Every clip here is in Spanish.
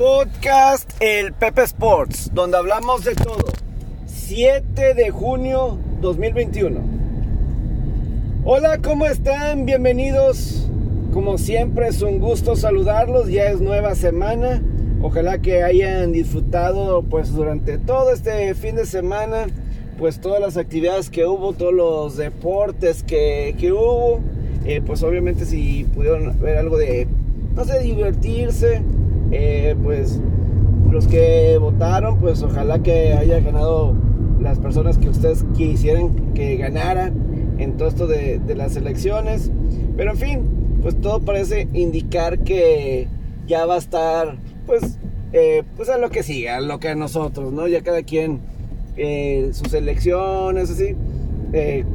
Podcast El Pepe Sports, donde hablamos de todo. 7 de junio 2021. Hola, ¿cómo están? Bienvenidos. Como siempre es un gusto saludarlos. Ya es nueva semana. Ojalá que hayan disfrutado pues durante todo este fin de semana pues todas las actividades que hubo, todos los deportes que, que hubo. Eh, pues obviamente si pudieron ver algo de, no sé, divertirse, eh, pues los que votaron, pues ojalá que haya ganado las personas que ustedes quisieran que ganaran en todo esto de, las elecciones. Pero en fin, pues todo parece indicar que ya va a estar, pues, eh, pues a lo que siga, a lo que a nosotros, ¿no? Ya cada quien sus elecciones, así.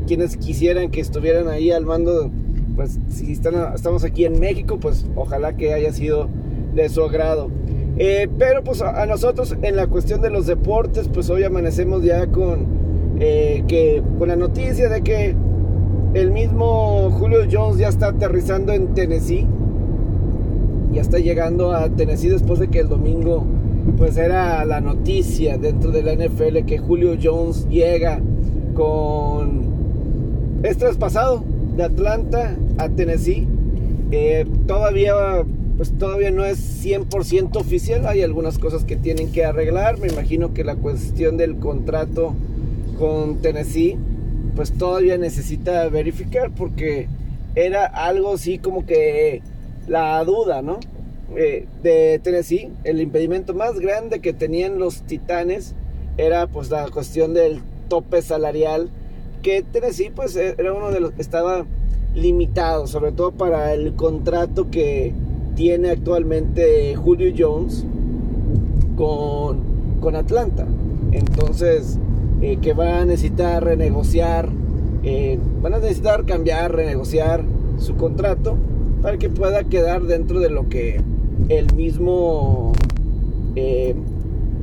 quienes quisieran que estuvieran ahí al mando pues si estamos aquí en México, pues ojalá que haya sido de su agrado. Eh, pero pues a, nosotros en la cuestión de los deportes, pues hoy amanecemos ya con, eh, que, con la noticia de que el mismo Julio Jones ya está aterrizando en Tennessee. Ya está llegando a Tennessee después de que el domingo pues era la noticia dentro de la NFL que Julio Jones llega con... Es traspasado de Atlanta a Tennessee. Eh, todavía, pues todavía no es 100% oficial. Hay algunas cosas que tienen que arreglar. Me imagino que la cuestión del contrato con Tennessee, pues todavía necesita verificar porque era algo así como que la duda, ¿no? Eh, de Tennessee, el impedimento más grande que tenían los Titanes era pues la cuestión del tope salarial que Tennessee pues era uno de los que estaba limitado, sobre todo para el contrato que tiene actualmente Julio Jones con, con Atlanta. Entonces, eh, que va a necesitar renegociar, eh, van a necesitar cambiar, renegociar su contrato para que pueda quedar dentro de lo que el mismo eh,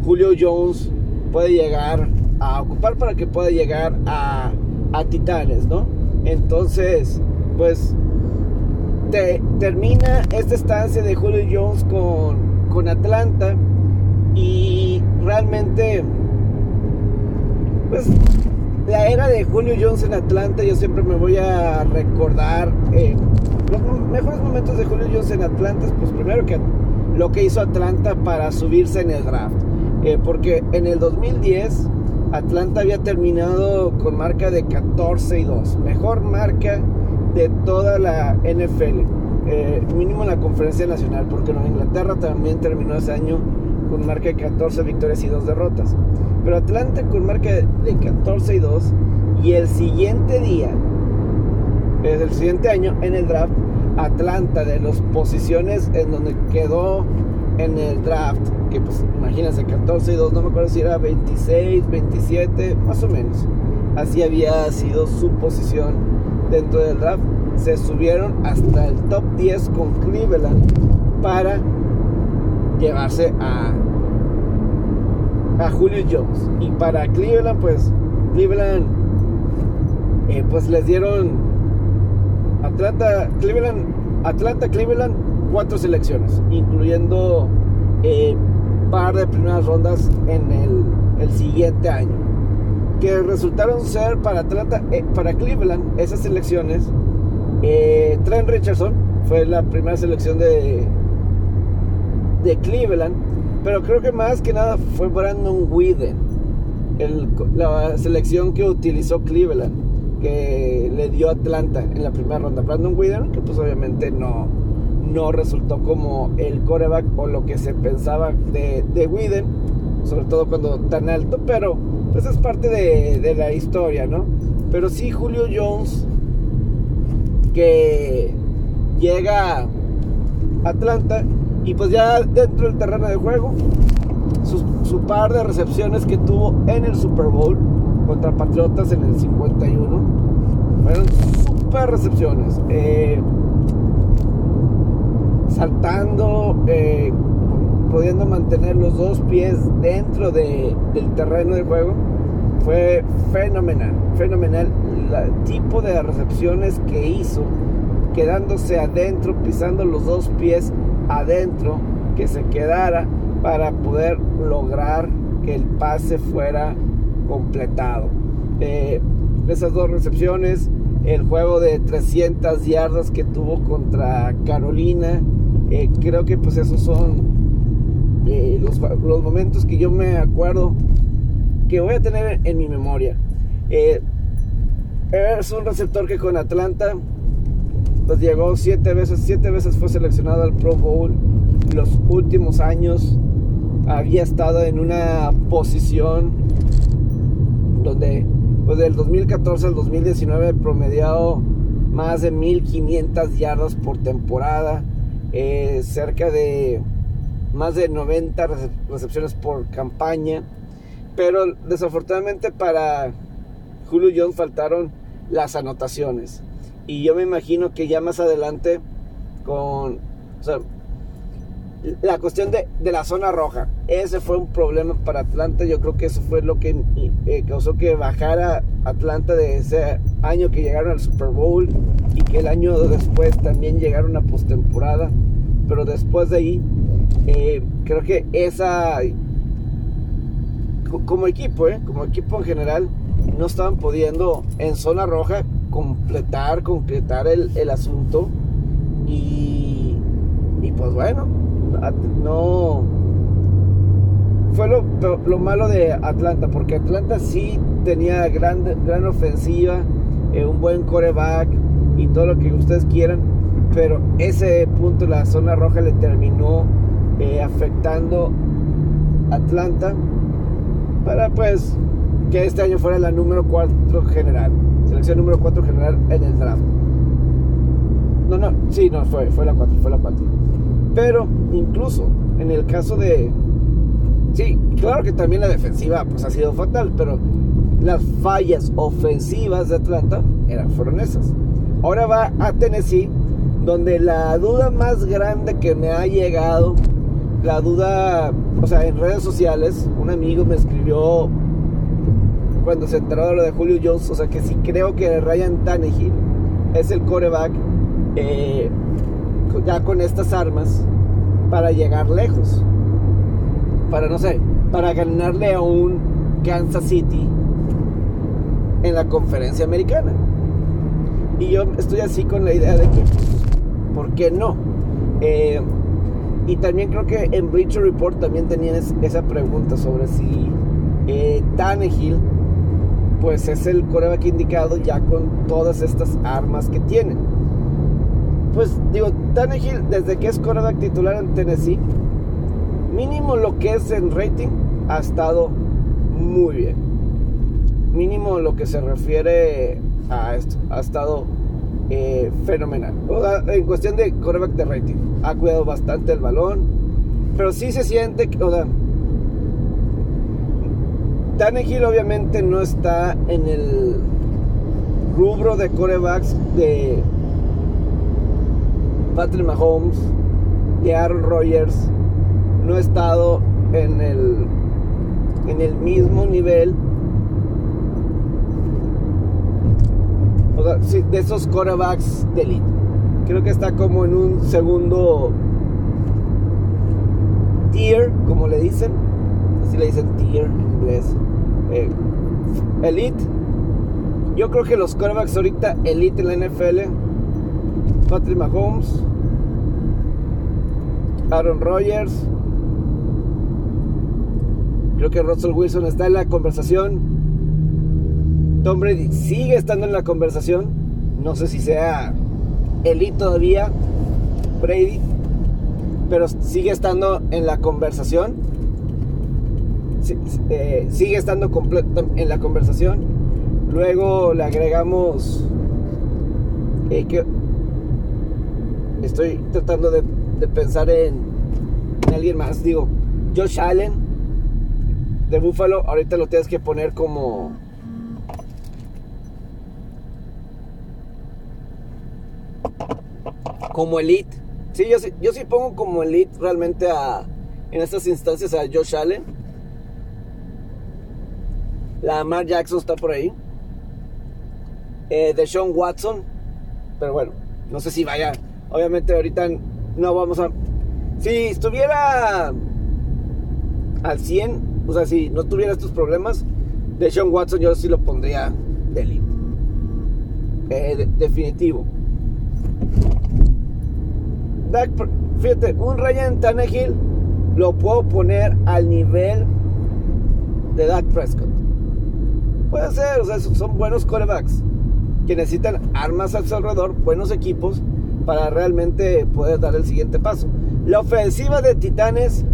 Julio Jones puede llegar a ocupar para que pueda llegar a a Titanes, ¿no? Entonces, pues te, termina esta estancia de Julio Jones con, con Atlanta y realmente, pues la era de Julio Jones en Atlanta, yo siempre me voy a recordar eh, los mejores momentos de Julio Jones en Atlanta, pues primero que lo que hizo Atlanta para subirse en el draft, eh, porque en el 2010 Atlanta había terminado con marca de 14 y 2. Mejor marca de toda la NFL. Eh, mínimo en la conferencia nacional, porque Nueva Inglaterra también terminó ese año con marca de 14 victorias y 2 derrotas. Pero Atlanta con marca de 14 y 2. Y el siguiente día, desde el siguiente año en el draft, Atlanta de las posiciones en donde quedó en el draft, que pues imagínense, 14 y 2, no me acuerdo si era 26, 27, más o menos. Así había sido su posición dentro del draft. Se subieron hasta el top 10 con Cleveland para llevarse a, a Julio Jones. Y para Cleveland, pues Cleveland, eh, pues les dieron Atlanta, Cleveland, Atlanta, Cleveland cuatro selecciones, incluyendo eh, par de primeras rondas en el, el, siguiente año, que resultaron ser para Atlanta, eh, para Cleveland esas selecciones. Eh, Trent Richardson fue la primera selección de, de Cleveland, pero creo que más que nada fue Brandon Whedon, el, la selección que utilizó Cleveland, que le dio Atlanta en la primera ronda. Brandon Whedon, que pues obviamente no, no resultó como el coreback o lo que se pensaba de, de Widen, sobre todo cuando tan alto, pero pues es parte de, la historia, ¿no? Pero sí, Julio Jones, que llega a Atlanta y pues ya dentro del terreno de juego, su, su, par de recepciones que tuvo en el Super Bowl contra Patriotas en el 51, fueron super recepciones. Eh, saltando, eh, pudiendo mantener los dos pies dentro del terreno de juego, fue fenomenal, fenomenal el tipo de recepciones que hizo, quedándose adentro, pisando los dos pies adentro, que se quedara para poder lograr que el pase fuera completado. Eh, esas dos recepciones, el juego de 300 yardas que tuvo contra Carolina, eh, creo que pues esos son eh, los, los, momentos que yo me acuerdo que voy a tener en mi memoria. es un receptor que con Atlanta pues llegó siete veces, siete veces fue seleccionado al Pro Bowl. Los últimos años había estado en una posición donde pues del 2014 al 2019 promediado más de 1500 yardas por temporada, eh, cerca de más de 90 recepciones por campaña, pero desafortunadamente para Julio Jones faltaron las anotaciones. Y yo me imagino que ya más adelante con la cuestión de, la zona roja, ese fue un problema para Atlanta. Yo creo que eso fue lo que eh, causó que bajara Atlanta de ese año que llegaron al Super Bowl y que el año después también llegaron a postemporada. Pero después de ahí, eh, creo que esa, como equipo, eh, como equipo en general, no estaban pudiendo en zona roja completar, concretar el, el asunto. Y, y pues bueno, no fue lo, lo, malo de Atlanta, porque Atlanta sí tenía gran, gran ofensiva, eh, un buen coreback y todo lo que ustedes quieran, pero ese punto, la zona roja, le terminó eh, afectando Atlanta para pues que este año fuera la número 4 general, selección número 4 general en el draft. No, no, sí, no, fue, fue la 4, fue la 4. Pero incluso en el caso de... Sí, claro que también la defensiva pues ha sido fatal, pero las fallas ofensivas de Atlanta eran, fueron esas. Ahora va a Tennessee, donde la duda más grande que me ha llegado, la duda, o sea, en redes sociales, un amigo me escribió cuando se enteró de lo de Julio Jones, o sea, que si creo que Ryan Tannehill es el coreback eh, ya con estas armas para llegar lejos. Para, no sé, para ganarle a un Kansas City en la conferencia americana. Y yo estoy así con la idea de que, ¿por qué no? Eh, y también creo que en Breacher Report también tenían esa pregunta sobre si eh, Tannehill pues es el coreback indicado ya con todas estas armas que tienen pues digo, Tannehill desde que es quarterback titular en Tennessee, mínimo lo que es en rating, ha estado muy bien. Mínimo lo que se refiere a esto, ha estado eh, fenomenal. en cuestión de quarterback de rating, ha cuidado bastante el balón, pero sí se siente que, o sea, Tannehill obviamente no está en el rubro de corebacks de Patrick Mahomes y Aaron Rodgers no ha estado en el, en el mismo nivel de esos quarterbacks de elite. Creo que está como en un segundo tier, como le dicen. Así le dicen tier en inglés. Eh, elite. Yo creo que los quarterbacks ahorita elite en la NFL Patrick Mahomes, Aaron Rodgers. Creo que Russell Wilson está en la conversación. Tom Brady sigue estando en la conversación. No sé si sea elite todavía, Brady, pero sigue estando en la conversación. Eh, sigue estando en la conversación. Luego le agregamos eh, estoy tratando de, pensar en, alguien más. Digo, Josh Allen de Buffalo, ahorita lo tienes que poner como... Como elite. Sí, yo sí, yo sí pongo como elite realmente a, en estas instancias a Josh Allen. La Mar Jackson está por ahí. Eh, de Sean Watson. Pero bueno, no sé si vaya Obviamente ahorita no vamos a... Si estuviera al 100, o sea, si no tuviera estos problemas, de Sean Watson yo sí lo pondría de elite. Eh, definitivo. Fíjate, un Ryan Tannehill lo puedo poner al nivel de Dak Prescott. Puede ser, o sea, son buenos corebacks que necesitan armas a su alrededor, buenos equipos para realmente poder dar el siguiente paso. La ofensiva de Titanes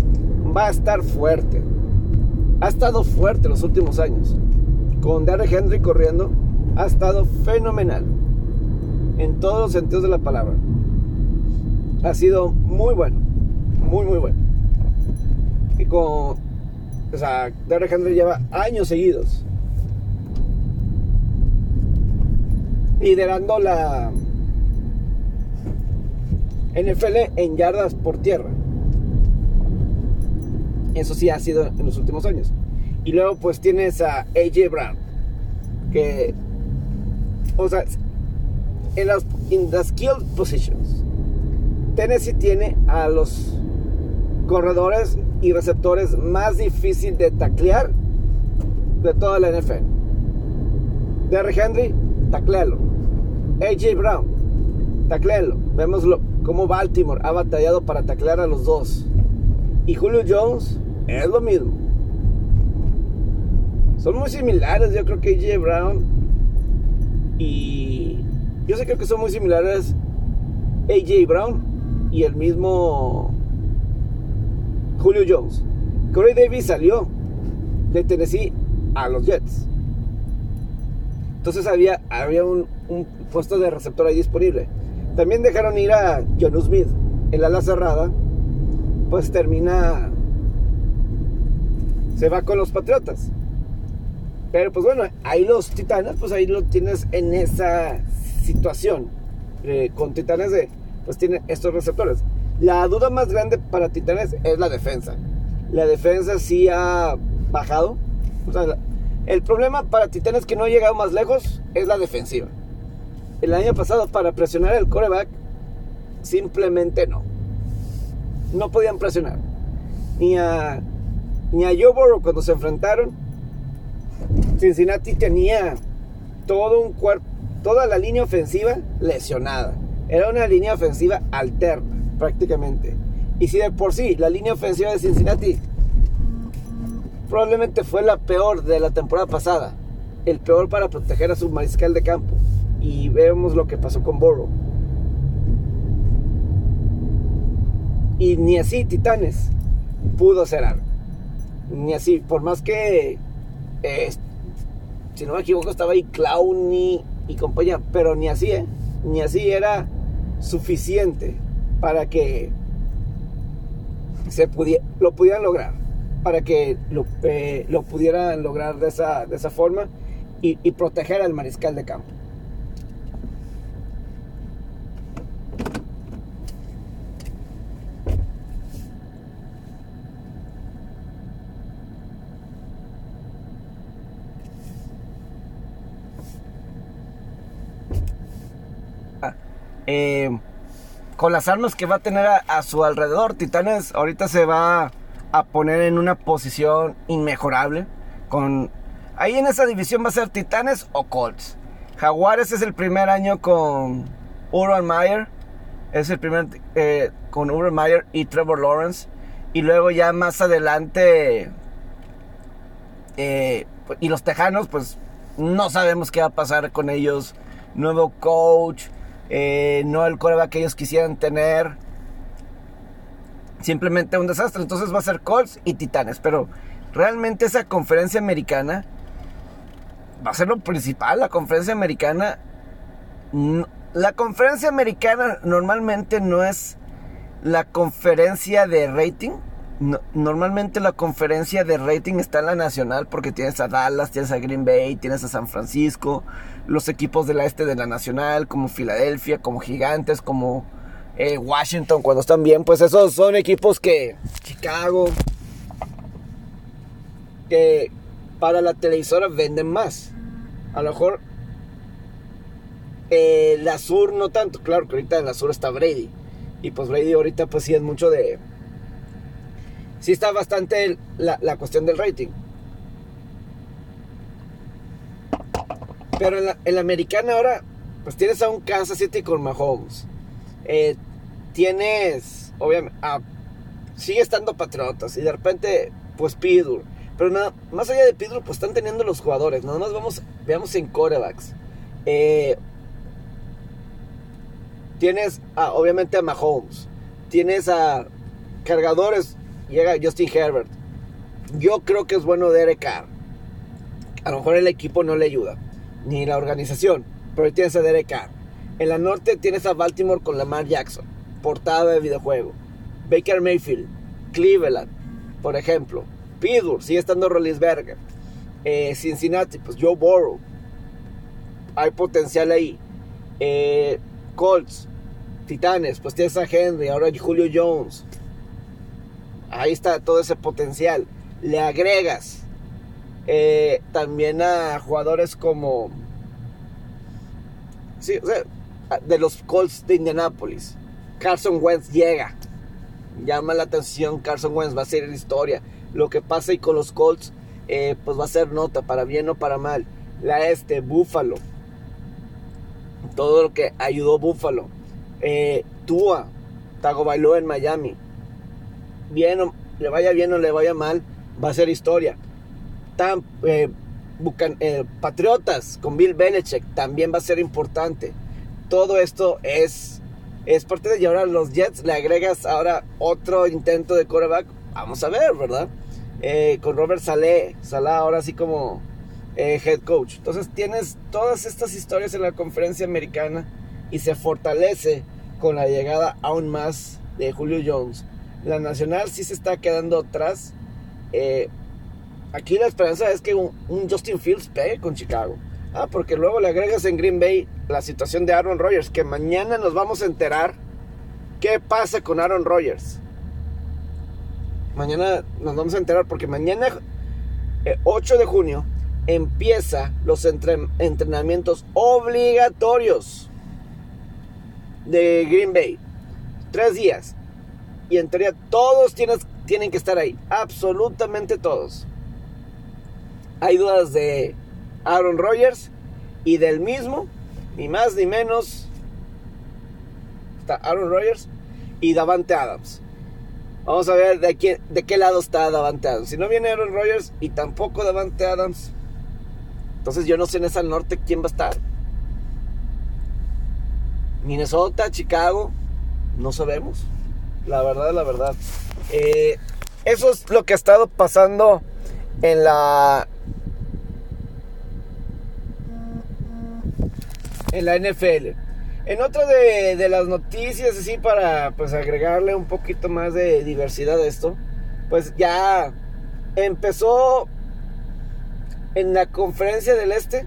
va a estar fuerte. Ha estado fuerte los últimos años. Con Derrick Henry corriendo, ha estado fenomenal. En todos los sentidos de la palabra. Ha sido muy bueno. Muy, muy bueno. Y con. O sea, Derrick Henry lleva años seguidos. Liderando la NFL en yardas por tierra. Eso sí ha sido en los últimos años. Y luego pues tienes a AJ Brown. Que, o sea, en las in the skilled positions, Tennessee tiene a los corredores y receptores más difícil de taclear de toda la NFL. Derrick Henry, taclealo. AJ Brown, taclealo. Vemos cómo Baltimore ha batallado para taclear a los dos. Y Julio Jones es lo mismo. Son muy similares, yo creo que AJ Brown y yo sé que son muy similares AJ Brown y el mismo Julio Jones. Corey Davis salió de Tennessee a los Jets. Entonces había, había un, un puesto de receptor ahí disponible. También dejaron ir a John Smith, el ala cerrada, pues termina se va con los Patriotas. Pero pues bueno, ahí los Titanes, pues ahí lo tienes en esa situación. Eh, con Titanes de, pues tiene estos receptores. La duda más grande para Titanes es la defensa. La defensa sí ha bajado. El problema para Titanes que no ha llegado más lejos es la defensiva. El año pasado para presionar el coreback simplemente no. No podían presionar. Ni a ni a Joe Burrow cuando se enfrentaron, Cincinnati tenía todo un cuerpo, toda la línea ofensiva lesionada. Era una línea ofensiva alterna, prácticamente. Y si de por sí la línea ofensiva de Cincinnati probablemente fue la peor de la temporada pasada, el peor para proteger a su mariscal de campo. Y vemos lo que pasó con Burrow. Y ni así Titanes pudo hacer algo ni así, por más que, eh, si no me equivoco, estaba ahí Clowny y compañía, pero ni así, ¿eh? Ni así era suficiente para que se pudiera, lo pudieran lograr, para que lo, eh, lo pudieran lograr de esa, de esa forma y, y proteger al mariscal de campo. Eh, con las armas que va a tener a, su alrededor, Titanes ahorita se va a poner en una posición inmejorable. Con, ahí en esa división va a ser Titanes o Colts. Jaguares es el primer año con Urban Meyer. Es el primer eh, con Urban Meyer y Trevor Lawrence. Y luego ya más adelante. Eh, y los Tejanos, pues no sabemos qué va a pasar con ellos. Nuevo coach eh, no el coreback que ellos quisieran tener. Simplemente un desastre. Entonces va a ser Colts y Titanes. Pero realmente esa conferencia americana va a ser lo principal. La conferencia americana. La conferencia americana normalmente no es la conferencia de rating. normalmente la conferencia de rating está en la nacional porque tienes a Dallas, tienes a Green Bay, tienes a San Francisco, los equipos de la este de la Nacional, como Filadelfia, como Gigantes, como eh, Washington, cuando están bien, pues esos son equipos que Chicago, que para la televisora venden más. A lo mejor la Sur no tanto, claro que ahorita en la Sur está Brady. Y pues Brady ahorita pues sí es mucho de sí está bastante la, la cuestión del rating. Pero en la, en ahora, pues tienes a un Kansas City con Mahomes. Eh, tienes, obviamente, sigue estando Patriotas y de repente, pues Pittsburgh. Pero nada, más allá de Pittsburgh, pues están teniendo los jugadores. Nada más vamos, veamos en corebacks. Eh, tienes, a, obviamente, a Mahomes. Tienes a cargadores. Llega Justin Herbert. Yo creo que es bueno Derek Carr. A lo mejor el equipo no le ayuda. Ni la organización. Pero tienes a Derek. En la norte tienes a Baltimore con Lamar Jackson. Portada de videojuego. Baker Mayfield. Cleveland. Por ejemplo. Pittsburgh. Sigue estando Rollinsberger. Eh, Cincinnati. Pues Joe Burrow. Hay potencial ahí. Eh, Colts. Titanes. Pues tienes a Henry. Ahora Julio Jones. Ahí está todo ese potencial. Le agregas eh, también a jugadores como. Sí, de los Colts de Indianapolis. Carson Wentz llega. Llama la atención Carson Wentz, va a ser historia. Lo que pasa y con los Colts, eh, pues va a ser nota, para bien o para mal. La este, Buffalo. Todo lo que ayudó Buffalo. Eh, Tua, bailó en Miami. Bien o, le vaya bien o le vaya mal, va a ser historia. Tam, eh, eh, Patriotas con Bill Belichick también va a ser importante. Todo esto es, es parte de. Y ahora los Jets le agregas ahora otro intento de quarterback. Vamos a ver, ¿verdad? Eh, con Robert Saleh. Salah ahora sí como head coach. Entonces tienes todas estas historias en la conferencia americana y se fortalece con la llegada aún más de Julio Jones. La nacional sí se está quedando atrás. Aquí la esperanza es que un, Justin Fields pegue con Chicago. Ah, porque luego le agregas en Green Bay la situación de Aaron Rodgers, que mañana nos vamos a enterar qué pasa con Aaron Rodgers. Mañana nos vamos a enterar porque mañana, eh, 8 de junio, empieza los entre, entrenamientos obligatorios de Green Bay. Tres días. Y en teoría todos tienen que estar ahí. Absolutamente todos. Hay dudas de Aaron Rodgers y del mismo, ni más ni menos. Está Aaron Rodgers y Davante Adams. Vamos a ver de, quién, de qué lado está Davante Adams. Si no viene Aaron Rodgers y tampoco Davante Adams, entonces yo no sé en esa norte quién va a estar. Minnesota, Chicago, no sabemos. La verdad, la verdad. Eh, eso es lo que ha estado pasando en la en la NFL. En otra de, las noticias, así para pues agregarle un poquito más de diversidad a esto, pues ya empezó en la conferencia del Este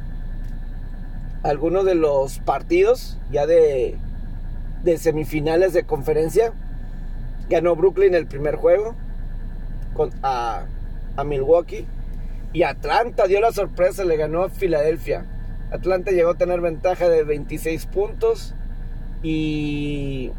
algunos de los partidos ya de, de semifinales de conferencia. Ganó Brooklyn el primer juego con, a, a Milwaukee. Y Atlanta dio la sorpresa, le ganó a Filadelfia. Atlanta llegó a tener ventaja de 26 puntos y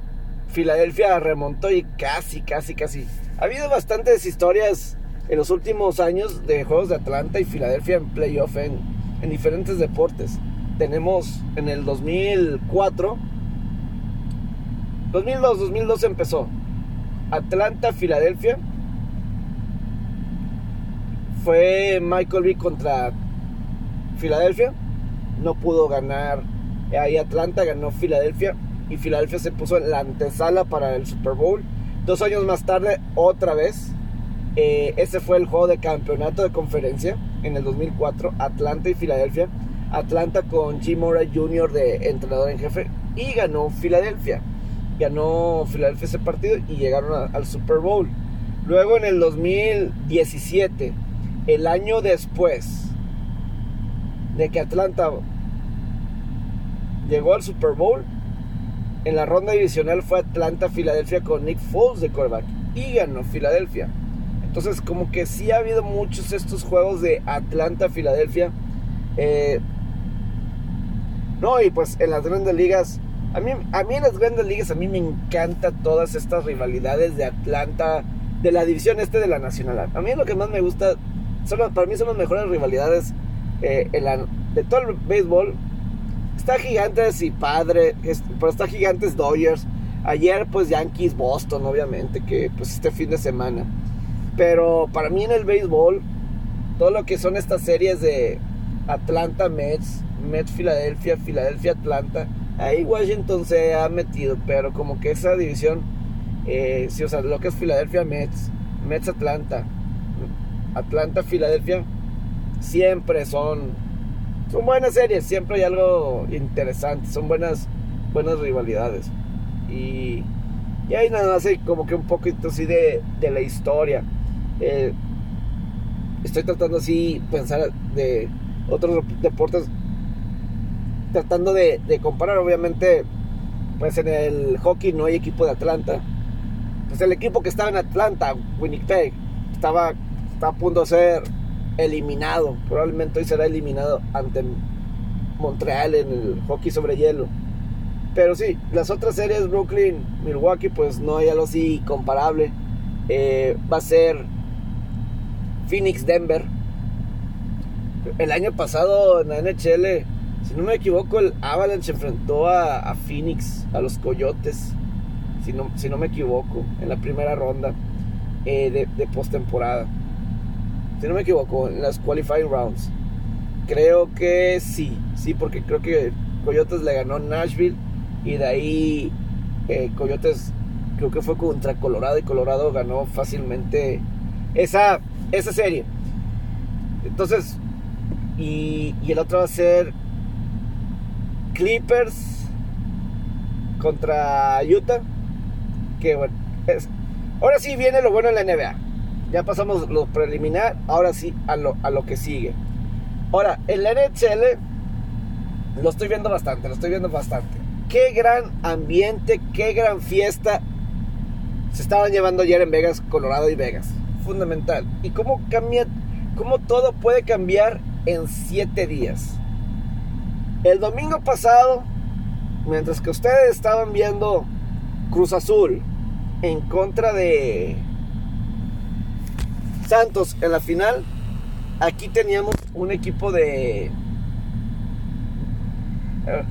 Filadelfia remontó y casi, casi, casi. Ha habido bastantes historias en los últimos años de juegos de Atlanta y Filadelfia en playoff en, en diferentes deportes. Tenemos en el 2004, 2002, 2002 empezó. Atlanta, Filadelfia. Fue Michael B contra Filadelfia no pudo ganar ahí Atlanta, ganó Filadelfia y Filadelfia se puso en la antesala para el Super Bowl. Dos años más tarde, otra vez, eh, ese fue el juego de campeonato de conferencia en el 2004, Atlanta y Filadelfia. Atlanta con Jim Murray Jr. de entrenador en jefe y ganó Filadelfia. Ganó Filadelfia ese partido y llegaron al Super Bowl. Luego en el 2017, el año después de que Atlanta llegó al Super Bowl. En la ronda divisional fue Atlanta-Filadelfia con Nick Foles de quarterback y ganó Filadelfia. Entonces, como que sí ha habido muchos estos juegos de Atlanta-Filadelfia. Eh, no, y pues en las grandes ligas, a mí, a mí en las grandes ligas, a mí me encanta todas estas rivalidades de Atlanta de la división este de la Nacional. A mí lo que más me gusta, son, para mí son las mejores rivalidades eh, de todo el béisbol. Está Gigantes y Padre, pero está Gigantes Dodgers. Ayer pues Yankees Boston, obviamente, que pues este fin de semana. Pero para mí en el béisbol, todo lo que son estas series de Atlanta Mets, Mets Filadelfia, Filadelfia Atlanta, ahí Washington se ha metido, pero como que esa división, eh, sí, o sea, lo que es Filadelfia Mets, Mets Atlanta, Atlanta Filadelfia, siempre son, son buenas series, siempre hay algo interesante, son buenas, buenas rivalidades. Y, y ahí nada más hay como que un poquito así de, de la historia. Eh, estoy tratando así pensar de otros deportes tratando de, comparar obviamente pues en el hockey no hay equipo de Atlanta pues el equipo que estaba en Atlanta Winnipeg estaba, estaba a punto de ser eliminado probablemente hoy será eliminado ante Montreal en el hockey sobre hielo pero sí las otras series Brooklyn Milwaukee pues no hay algo así comparable eh, va a ser Phoenix Denver. El año pasado en la NHL, si no me equivoco, el Avalanche enfrentó a, Phoenix, a los Coyotes, si no, si no me equivoco, en la primera ronda eh, de, de postemporada. Si no me equivoco, en las qualifying rounds. Creo que sí, sí, porque creo que Coyotes le ganó Nashville y de ahí eh, Coyotes creo que fue contra Colorado y Colorado ganó fácilmente esa esa serie. Entonces, y, el otro va a ser Clippers contra Utah. Que bueno, ahora sí viene lo bueno en la NBA. Ya pasamos lo preliminar, ahora sí a lo, a lo que sigue. Ahora, en la NHL lo estoy viendo bastante, lo estoy viendo bastante. Qué gran ambiente, qué gran fiesta se estaban llevando ayer en Vegas, Colorado y Vegas fundamental. Y cómo cambia, cómo todo puede cambiar en siete días. El domingo pasado, mientras que ustedes estaban viendo Cruz Azul en contra de Santos en la final, aquí teníamos un equipo de...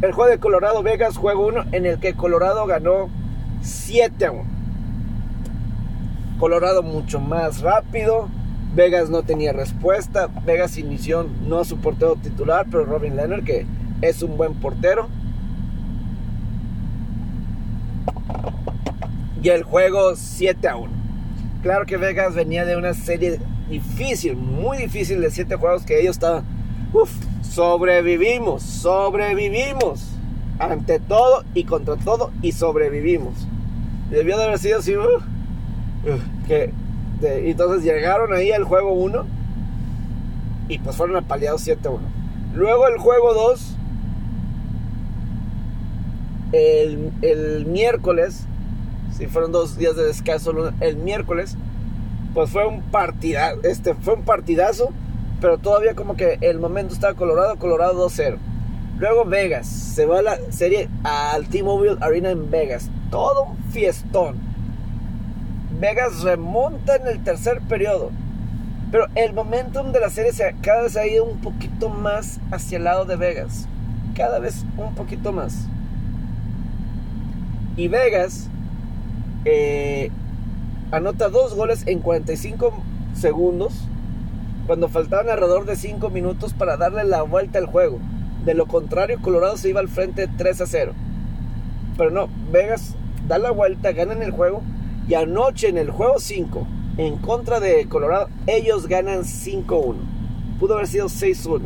El juego de Colorado Vegas, juego 1, en el que Colorado ganó 7 a 1. Colorado mucho más rápido. Vegas no tenía respuesta. Vegas inició no su portero titular, pero Robin Leonard, que es un buen portero. Y el juego 7 a 1. Claro que Vegas venía de una serie difícil, muy difícil de 7 juegos que ellos estaban. Uf, sobrevivimos, sobrevivimos. Ante todo y contra todo y sobrevivimos. Debió de haber sido así. Que, entonces llegaron ahí al juego 1 y pues fueron apaleados 7-1. Luego el juego 2, el, el, miércoles, si fueron dos días de descanso, el miércoles, pues fue un partida, este, fue un partidazo, pero todavía como que el momento estaba Colorado, Colorado 2-0. Luego Vegas, se va la serie al T-Mobile Arena en Vegas, todo un fiestón Vegas remonta en el tercer periodo. Pero el momentum de la serie se, cada vez ha ido un poquito más hacia el lado de Vegas. Cada vez un poquito más. Y Vegas eh, anota dos goles en 45 segundos cuando faltaban alrededor de 5 minutos para darle la vuelta al juego. De lo contrario, Colorado se iba al frente 3 a 0. Pero no, Vegas da la vuelta, gana en el juego y anoche en el juego 5, en contra de Colorado, ellos ganan 5-1. Pudo haber sido 6-1.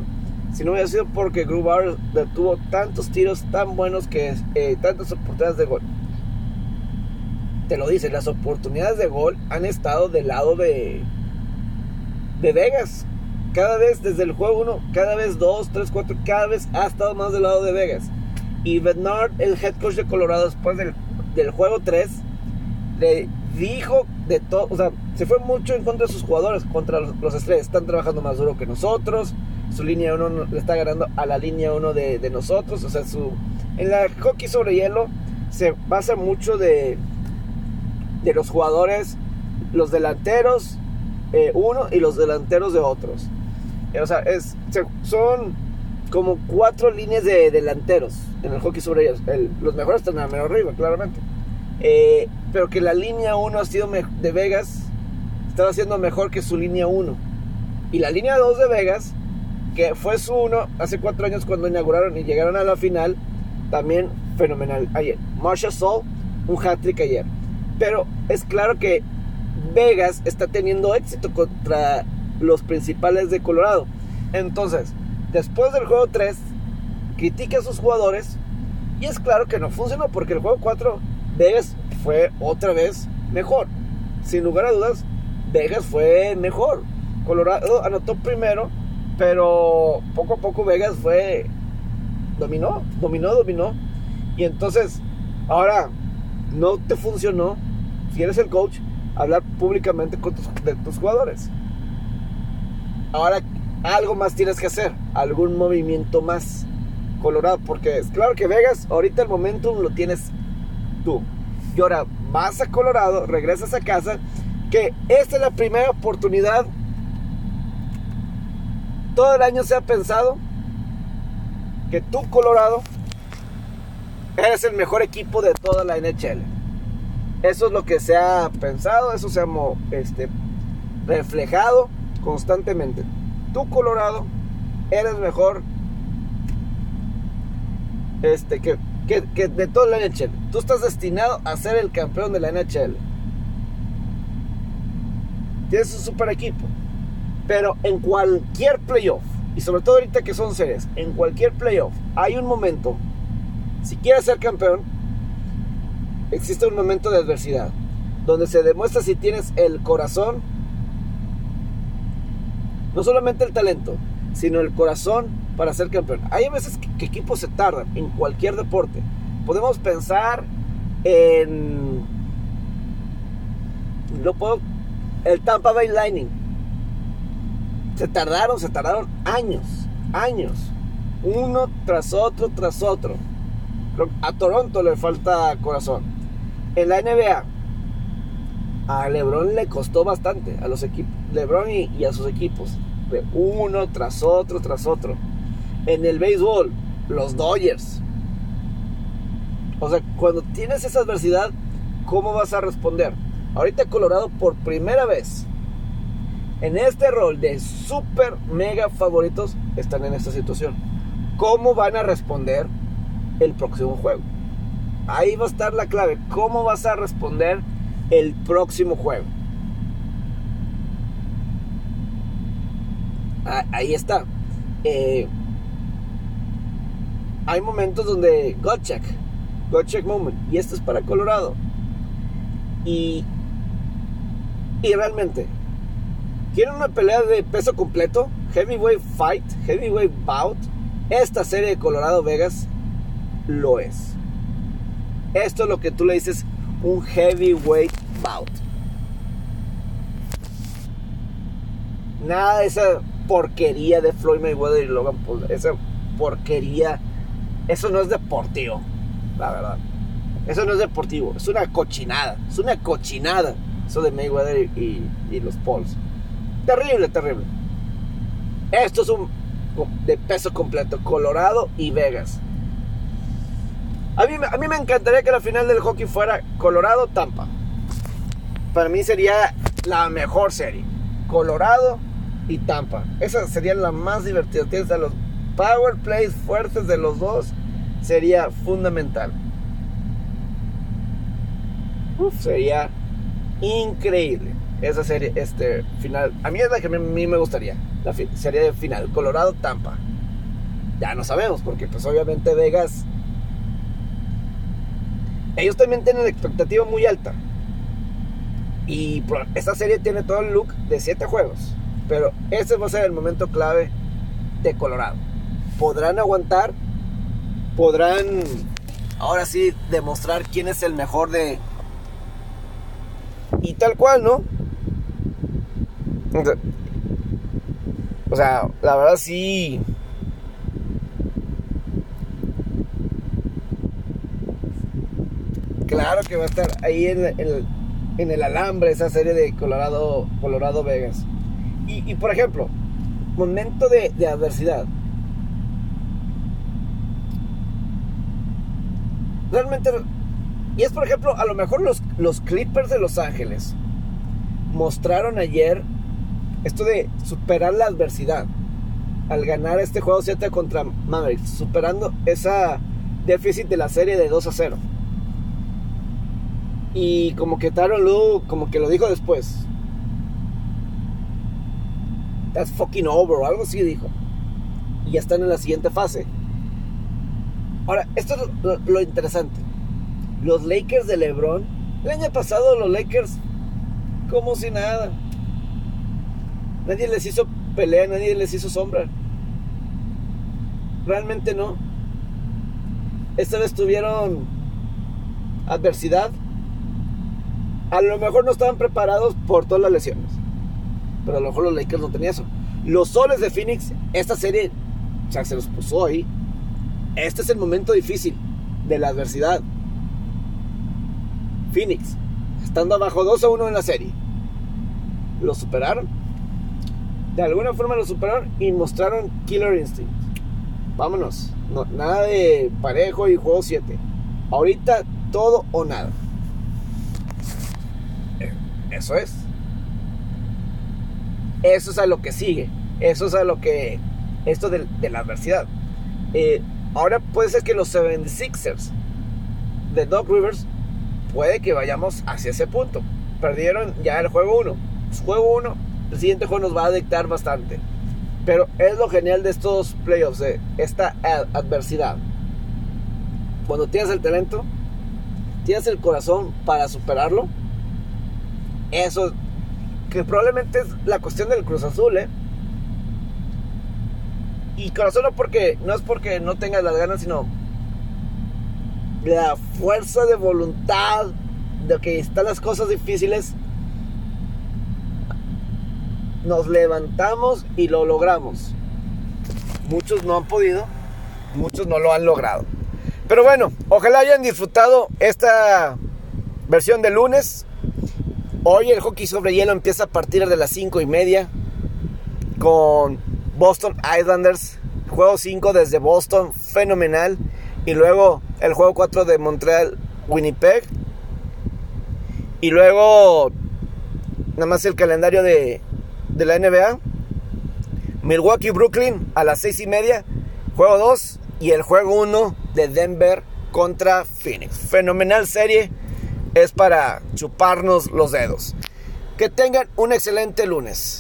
Si no hubiera sido porque Grubauer detuvo tantos tiros tan buenos que eh, tantas oportunidades de gol. Te lo dicen, las oportunidades de gol han estado del lado de, de Vegas. Cada vez desde el juego 1, cada vez 2, 3, 4, cada vez ha estado más del lado de Vegas. Y Bernard, el head coach de Colorado, después del, del juego 3, le dijo de todo, o sea, se fue mucho en contra de sus jugadores, contra los, estrellas. Están trabajando más duro que nosotros. Su línea 1 le está ganando a la línea 1 de, nosotros. O sea, su, en la hockey sobre hielo se basa mucho de, de los jugadores, los delanteros eh, uno y los delanteros de otros. Eh, o sea, es, son como cuatro líneas de delanteros en el hockey sobre ellos. los mejores están a menos arriba, claramente. Eh, pero que la línea 1 ha sido de Vegas estaba haciendo mejor que su línea 1. Y la línea 2 de Vegas, que fue su 1 hace cuatro años cuando inauguraron y llegaron a la final, también fenomenal ayer. Marshall Soul, un hat-trick ayer. Pero es claro que Vegas está teniendo éxito contra los principales de Colorado. Entonces, después del juego 3, critica a sus jugadores. Y es claro que no funcionó porque el juego 4, Vegas fue otra vez mejor. Sin lugar a dudas, Vegas fue mejor. Colorado anotó primero, pero poco a poco Vegas fue. Dominó, dominó, dominó. Y entonces, ahora no te funcionó. Si eres el coach, hablar públicamente con tus, de tus jugadores. Ahora algo más tienes que hacer, algún movimiento más Colorado, porque es claro que Vegas, ahorita el momentum lo tienes tú. Y ahora vas a Colorado, regresas a casa, que esta es la primera oportunidad. Todo el año se ha pensado que tú, Colorado, eres el mejor equipo de toda la NHL. Eso es lo que se ha pensado, eso se ha este, reflejado constantemente. Tú, Colorado, eres mejor este, que, que, de toda la NHL. Tú estás destinado a ser el campeón de la NHL. Tienes un super equipo. Pero en cualquier playoff, y sobre todo ahorita que son series, en cualquier playoff hay un momento, si quieres ser campeón, existe un momento de adversidad, donde se demuestra si tienes el corazón, no solamente el talento, sino el corazón para ser campeón. Hay veces que, equipos se tardan en cualquier deporte. Podemos pensar en... No puedo... El Tampa Bay Lightning. Se tardaron, se tardaron años, años. Uno tras otro, tras otro. A Toronto le falta corazón en la NBA, a LeBron le costó bastante a los equipos, LeBron y, a sus equipos, uno tras otro, tras otro. En el béisbol, los Dodgers. O sea, cuando tienes esa adversidad, ¿cómo vas a responder? Ahorita Colorado por primera vez en este rol de super mega favoritos están en esta situación. ¿Cómo van a responder el próximo juego? Ahí va a estar la clave. ¿Cómo vas a responder el próximo juego? Ah, ahí está. Eh, hay momentos donde God check, God check moment, y esto es para Colorado. Y, y realmente, ¿quieren una pelea de peso completo? Heavyweight fight, heavyweight bout. Esta serie de Colorado Vegas lo es. Esto es lo que tú le dices un heavyweight bout. Nada de esa porquería de Floyd Mayweather y Logan Paul. Esa porquería. Eso no es deportivo. La verdad. Eso no es deportivo. Es una cochinada. Es una cochinada. Eso de Mayweather y, y los Pauls. Terrible, terrible. Esto es un de peso completo. Colorado y Vegas. A mí, a mí me encantaría que la final del hockey fuera Colorado-Tampa. Para mí sería la mejor serie. Colorado y Tampa. Esa sería la más divertida. Tienes a los power plays fuertes de los dos. Sería fundamental. sería increíble. Esa serie, este final. A mí es la que a mí me gustaría. La serie de final. Colorado-Tampa. Ya no sabemos, porque pues obviamente Vegas ellos también tienen expectativa muy alta. Y esta serie tiene todo el look de 7 juegos. Pero ese va a ser el momento clave de Colorado. ¿Podrán aguantar? ¿Podrán ahora sí demostrar quién es el mejor de... Y tal cual, ¿no? O sea, la verdad sí claro que va a estar ahí en, en el alambre esa serie de Colorado, Colorado Vegas. Y, por ejemplo, momento de, de adversidad. Realmente, y es por ejemplo, a lo mejor los, los Clippers de Los Ángeles mostraron ayer esto de superar la adversidad al ganar este juego 7 contra Mavericks, superando esa déficit de la serie de 2 a 0. Y como que Taron Lu, como que lo dijo después. That's fucking over, o algo así dijo. Y ya están en la siguiente fase. Ahora, esto es lo, lo interesante. Los Lakers de LeBron, el año pasado los Lakers como si nada. Nadie les hizo pelea, nadie les hizo sombra. Realmente no. Esta vez tuvieron adversidad. A lo mejor no estaban preparados por todas las lesiones. Pero a lo mejor los Lakers no tenían eso. Los soles de Phoenix, esta serie, o se los puso ahí. Este es el momento difícil de la adversidad. Phoenix, estando abajo 2 a 1 en la serie. Lo superaron. De alguna forma lo superaron y mostraron Killer Instinct. Vámonos. No, nada de parejo y juego 7. Ahorita todo o nada. Eso es. Eso es a lo que sigue. Eso es a lo que. Esto de, la adversidad. Eh, ahora puede ser que los 76ers de Doc Rivers puede que vayamos hacia ese punto. Perdieron ya el juego 1. Pues juego 1, el siguiente juego nos va a dictar bastante. Pero es lo genial de estos playoffs, de esta adversidad. Cuando tienes el talento, tienes el corazón para superarlo. Eso, que probablemente es la cuestión del Cruz Azul, ¿eh? Y corazón no porque no es porque no tengas las ganas, sino la fuerza de voluntad de que están las cosas difíciles. Nos levantamos y lo logramos. Muchos no han podido, muchos no lo han logrado. Pero bueno, ojalá hayan disfrutado esta versión de lunes. Hoy el hockey sobre hielo empieza a partir de las 5 y media con Boston Islanders. Juego 5 desde Boston, fenomenal. Y luego el juego 4 de Montreal, Winnipeg. Y luego, nada más el calendario de, de la NBA. Milwaukee, Brooklyn a las 6 y media. Juego 2 y el juego 1 de Denver contra Phoenix. Fenomenal serie. Es para chuparnos los dedos. Que tengan un excelente lunes.